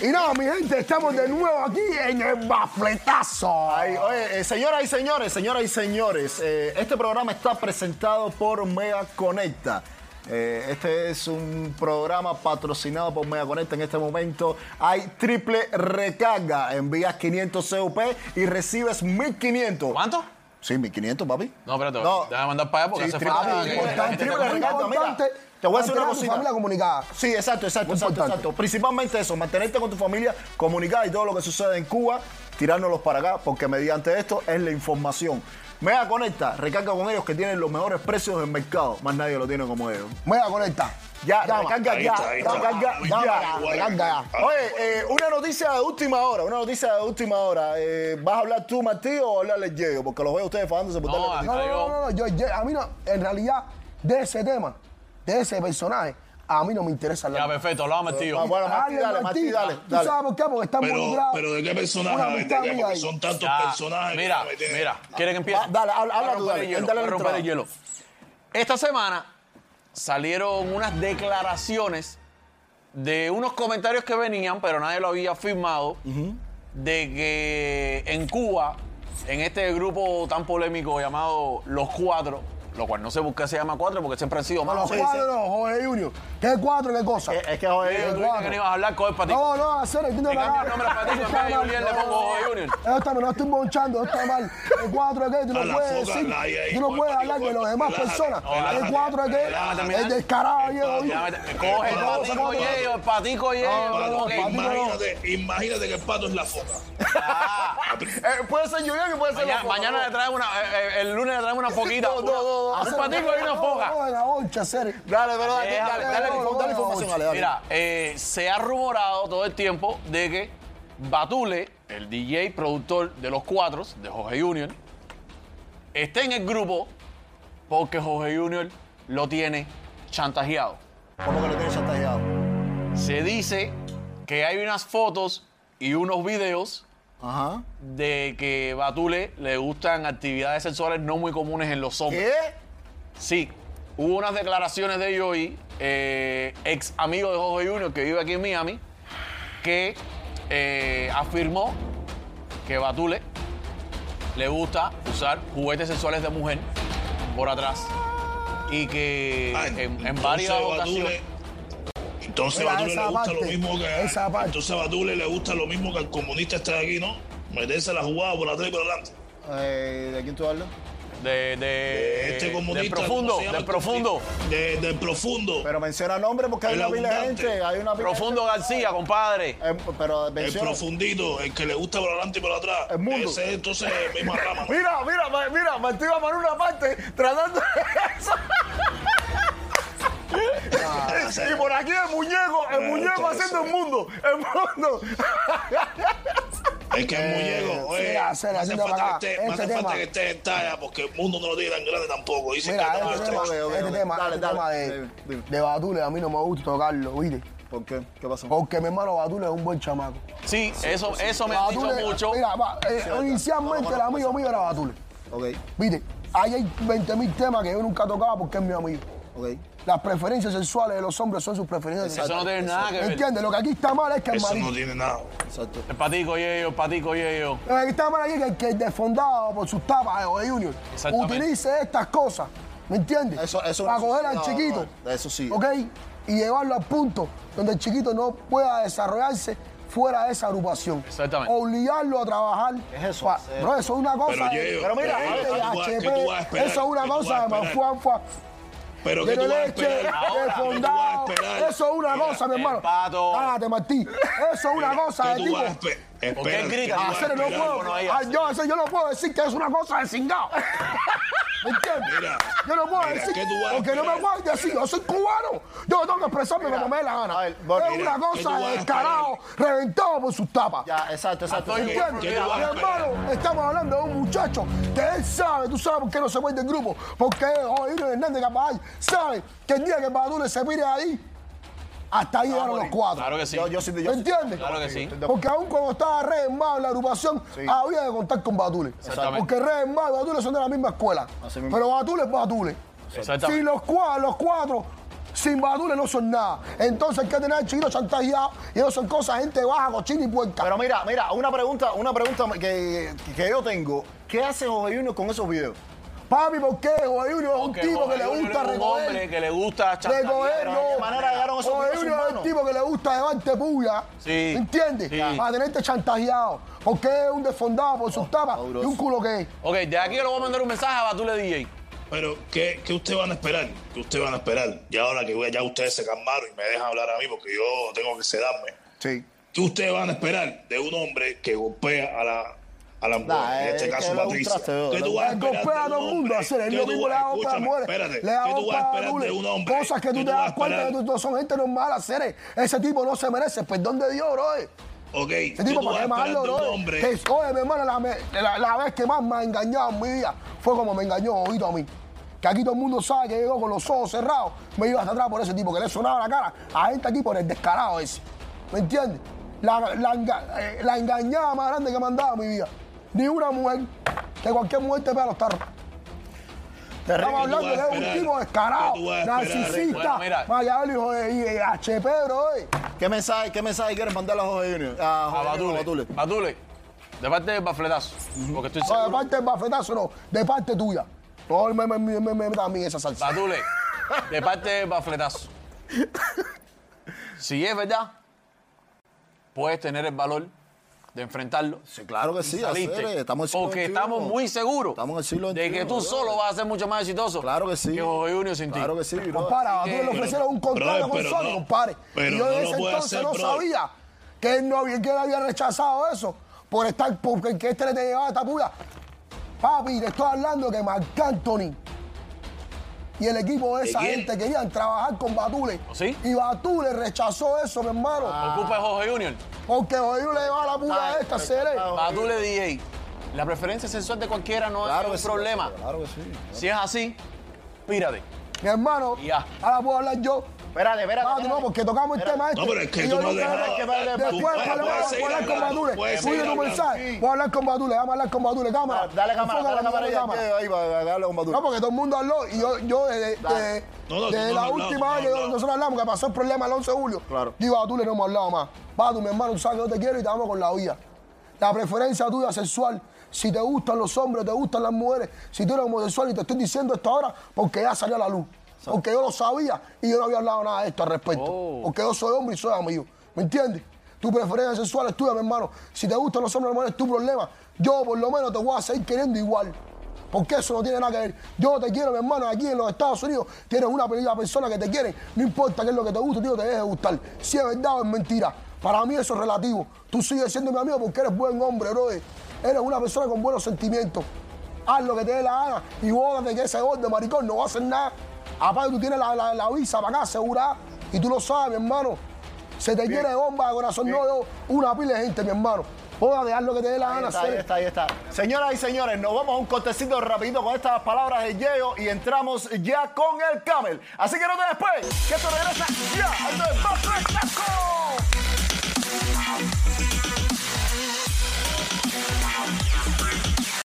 Y nada, mi gente, estamos de nuevo aquí en el bafletazo. Ay, oye, eh, señoras y señores, señoras y señores, eh, este programa está presentado por Mega Conecta. Eh, este es un programa patrocinado por Mega Conecta. En este momento hay triple recarga. Envías 500 CUP y recibes 1500. ¿Cuánto? Sí, 1500, papi. No, espérate, No. déjame mandar para allá porque Sí, hace falta. Importante. Importante. te voy a decir una tu cosita. familia comunicada. Sí, exacto, exacto, exacto, importante. exacto. Principalmente eso, mantenerte con tu familia comunicada y todo lo que sucede en Cuba, tirárnoslos para acá, porque mediante esto es la información. Mega Conecta, recarga con ellos que tienen los mejores precios del mercado. Más nadie lo tiene como ellos. Mega conecta. Ya, Llama. recarga Ahí ya, está, recarga ya. ya, recarga ya. Oye, eh, una noticia de última hora, una noticia de última hora. Eh, ¿Vas a hablar tú, Martí, o hablarle Diego? Porque los veo ustedes fajándose por No, darle- No, no, no, no, no, yo, yo- a mí no, en realidad, de ese tema, de ese personaje, a mí no me interesa Ya, hablar. perfecto, lo vamos tío. Ah, bueno, Martí, Dale, dale, Martí, dale. ¿Tú dale. sabes por qué? Porque está Pero, involucrado. pero ¿de qué personaje? Porque son tantos Ya, personajes. Mira, mira, ¿quieren que empiece? Va, dale, habla- tú, dale, el hielo, dale voy a la romper el hielo. Esta semana salieron unas declaraciones de unos comentarios que venían, pero nadie lo había firmado, de que en Cuba, en este grupo tan polémico llamado Los Cuatro, lo cual no sé por qué se llama Cuatro, porque siempre han sido No, más. los cuatro no, Jorge Junior. ¿Qué cuatro, qué cosa? Eh, Es que, dijiste cuatro. que no ibas a hablar con el. No, no, hacer el Le cambio el nombre a Patico, en vez de Julián le pongo Jorge Junior. Eso está, no estoy monchando, eso está mal. El cuatro es que tú no la puedes decir, la tú no con puedes hablar de patico, las demás personas. El cuatro es que el descarado. Llámate, Coge el No, patico no, y no. el patico y no, no, imagínate que el pato es la foca. Eh, puede ser Julián y puede ser Mañana, mañana le traemos una, eh, eh, el lunes le traemos una foquita. No, no, no, no. Un patico y una foca. No, la boncha, serio. Dale, pero dale, dale, dale, dale información, dale, dale. Mira, eh, se ha rumorado todo el tiempo de que Batule, el DJ productor de los cuatro, de Jorge Junior, está en el grupo porque Jorge Junior lo tiene chantajeado. ¿Cómo que lo tienes chantajeado? Se dice que hay unas fotos y unos videos Ajá. de que Batule le gustan actividades sexuales no muy comunes en los hombres. ¿Qué? Sí, hubo unas declaraciones de Joey, eh, ex amigo de Jorge Junior que vive aquí en Miami, que eh, afirmó que Batule le gusta usar juguetes sexuales de mujer por atrás y que Ah, en, varias Batule- ocasiones... Entonces esa le gusta lo mismo que esa parte. entonces a Batule le gusta lo mismo que al comunista este de aquí, ¿no? Meterse la jugada por atrás y por adelante. Eh, ¿De quién tú hablas? De, de, Este comunista. del profundo, ¿cómo se llama del el profundo. De- del profundo. Pero menciona nombre porque hay El una pila de gente. Hay una de Profundo García, compadre. gente. Eh, pero el menciona. profundito, el que le gusta por adelante y por atrás. El mundo. Ese es entonces misma rama. ¿no? Mira, mira, mira, va por una parte tratando de eso. y por aquí el muñeco, el muñeco haciendo el mundo, el mundo. Es que el muñeco, oye, mira, hace falta, que esté, este hace falta tema. que esté en talla porque el mundo no lo tiene tan grande tampoco. Dicen Mira, que este este- tema, este tema, Dale, este dale. tema de, de Batule a mí no me gusta tocarlo, ¿viste? ¿Por qué? ¿Qué pasó? Porque mi hermano Batule es un buen chamaco. Sí, eso, eso me han dicho mucho. Mira, va, eh, inicialmente el amigo mío era Batule. Ok, Viste, ahí hay 20 mil temas que yo nunca tocaba porque es mi amigo. Las preferencias sexuales de los hombres son sus preferencias Eso sexuales. no tiene nada que ver. ¿Entiendes? Lo que aquí está mal es que el Eso marido. no tiene nada. Exacto. El patico y ellos, el patico y ellos. Lo que está mal aquí es que el que es desfondado por sus tapas de Junior utilice estas cosas. ¿Me entiendes? Eso- eso Para coger al no, chiquito. no, eso sí. ¿Ok? Y llevarlo al punto donde el chiquito no pueda desarrollarse fuera de esa agrupación. Exactamente. Obligarlo a trabajar. es eso? Bro, eso es una cosa. Pero, de- mira, de ¿qué tú vas- HP, qué tú vas a esperar? eso es una ¿Qué tú cosa de manfuanfua. Pero De que tú vas a leche, esperar. de Ahora, ¿qué tú vas a fondado. esperar? Eso es una Mira, cosa, mi el hermano. pato. Cállate, Martín. Eso es una mira, cosa ¿qué de tipo. a ¿Por qué espera, grita? ¿qué tú vas a Hacer no puedo. Yo, eso yo no puedo decir que es una cosa de cingado. ¿Me entiendes? Mira, yo no puedo mira, decir, ¿qué tú vas a porque no me esperar? puedo decir, yo soy cubano. Yo tengo que expresarme como me dé la gana. a ver, es mira, una ¿qué tú cosa a de descarado, reventado por sus tapas. Ya, exacto, exacto. ¿Qué ¿Entiendes? Mi a hermano, estamos hablando de un muchacho que él sabe, tú sabes por qué no se fue del grupo, porque José Hernández Capaz sabe que el día que Badule se mire ahí, hasta ahí llegaron los cuatro. Claro que sí. Yo, yo sí, yo ¿Me sí. entiendes? Claro que sí. Porque aún cuando estaba Mao en la agrupación, había que contar con Batule. Exactamente. Porque Red Mao y Batule son de la misma escuela. Así mismo. Pero Batule es Batule. Exactamente. Si los, cua- los cuatro Sin Badule no son nada. Entonces hay que tener al chiquito chantajeado y eso son cosas, gente baja, cochina y puerca. Pero mira, mira, una pregunta, una pregunta que, que yo tengo. ¿Qué hace Jorge Junior con esos videos? Papi, ¿por qué? Jorge Junior es un Porque tipo que le gusta es un recoger. hombre que le gusta chantajear. Recoger, ¿de qué manera llegaron esos Jorge Junior es el manos? tipo que le gusta llevarte puya. Sí. ¿Entiendes? Sí. Para tenerte chantajeado. Porque es un desfondado por sus tapas y un culo que es. Ok, de aquí yo le voy a mandar un mensaje a Batule DJ. Pero, ¿qué, ¿qué ustedes van a esperar? ¿Qué ustedes van a esperar? Y ahora que ya ustedes se calmaron y me dejan hablar a mí porque yo tengo que sedarme. Sí. ¿Qué ustedes van a esperar de un hombre que golpea a la, a la mujer? Nah, en este es caso, Patricia. ¿Qué tú vas a esperar golpea de a un todo el mundo hacer. Es ¿Qué lo tú mismo vas- le hago para escúchame, mujeres. espérate. Le ¿Qué tú vas a esperar de un hombre? Cosas que tú ¿Qué te das cuenta que no son gente normal hacer. Ese tipo no se merece perdón de Dios, bro. Ok, ¿qué tipo, ¿para qué hombre? Que, oye, mi hermano, la, la- la vez que más me ha engañado en mi vida fue como me engañó Ojito a mí. Que aquí todo el mundo sabe que llegó con los ojos cerrados, me iba hasta atrás por ese tipo, que le sonaba la cara a gente aquí por el descarado ese. ¿Me entiendes? La, la, eh, la engañada más grande que me han dado en mi vida. Ni una mujer, que cualquier mujer te pega los tarros. Estamos ¿Qué tú hablando de un tipo descarado, narcisista. Maquiavélico hijo de HP, bro. eh. ¿Qué mensaje, qué mensaje quieres mandarle a Jorge Junior? A, Batule. Batule, de parte del bafletazo. Porque estoy No, de seguro. parte del bafetazo, no, de parte tuya. No me, me, me, me, me da a mí esa salsa. Batule, de parte del bafletazo. Si es verdad, puedes tener el valor de enfrentarlo. Sí, claro que sí, Saliste. hacer, estamos en el siglo Porque estamos muy seguros Estamos en el siglo de que tú bro. solo vas a ser mucho más exitoso Claro que sí. que Jorge Junior sin ti. Claro que sí, bro. Compadre, a tú le ofrecieron un contrato con Sony, no. compadre. Pero y yo no lo ese entonces hacer, no sabía que él, no había, que él había rechazado eso por estar, porque que este le te llevaba esta puya. Papi, te estoy hablando que Marc Anthony y el equipo de ¿De esa quién? gente querían trabajar con Batule. ¿Oh, sí? Y Batule rechazó eso, mi hermano. Ocupa de Jorge Junior. Porque hoy no le llevaba la puya Está esta, Cere. Batule DJ. La preferencia sexual de cualquiera no Claro es sí, un problema. Claro que sí. Si es así, pírate. Mi hermano, Ya. ahora puedo hablar yo. Espérate, espérate. Ah, no, espérate. porque tocamos el tema este. No, pero es que tú no dejas- Después, tú le voy a- voy a hablar con Badule. tu hablando. mensaje. Voy a hablar con Badule, vamos a hablar con Badule. Cámara. Dale cámara, dale cámara ahí, cámara. ahí, ahí, para darle un baturo. No, porque todo el mundo habló y yo, yo desde, No, no, tú desde no la última tú no vez que nosotros hablamos, que pasó el problema el 11 de julio, Claro. yo y Badule no hemos hablado más. Badu, mi hermano, tú sabes que yo te quiero y te amo con la vida. La preferencia tuya sexual, si te gustan los hombres, te gustan las mujeres, si tú eres homosexual y te estoy diciendo esto ahora, porque ya salió a la luz. Porque yo lo sabía y yo no había hablado nada de esto al respecto. Oh. Porque yo soy hombre y soy amigo. ¿Me entiendes? Tu preferencia sexual es tuya, mi hermano. Si te gustan los hombres, hermano, es tu problema. Yo, por lo menos, te voy a seguir queriendo igual. Porque eso no tiene nada que ver. Yo te quiero, mi hermano, aquí en los Estados Unidos tienes una persona que te quiere. No importa qué es lo que te gusta, tío, te deje de gustar. Si es verdad o es mentira. Para mí eso es relativo. Tú sigues siendo mi amigo porque eres buen hombre, bro. Eres una persona con buenos sentimientos. Haz lo que te dé la gana y bótate que ese gordo maricón no va a hacer nada. Aparte, tú tienes la, la- la visa para acá asegurada y tú lo sabes, mi hermano. Se te quiere de bomba de corazón, no yo, una pila de gente, mi hermano. Bótate, haz lo que te dé la Ahí gana. está, ahí está, ahí está. Señoras y señores, nos vamos a un cortecito rapidito con estas palabras de Yeo y entramos ya con el Camel. Así que no te después, que esto regresa ya. Bafletazo.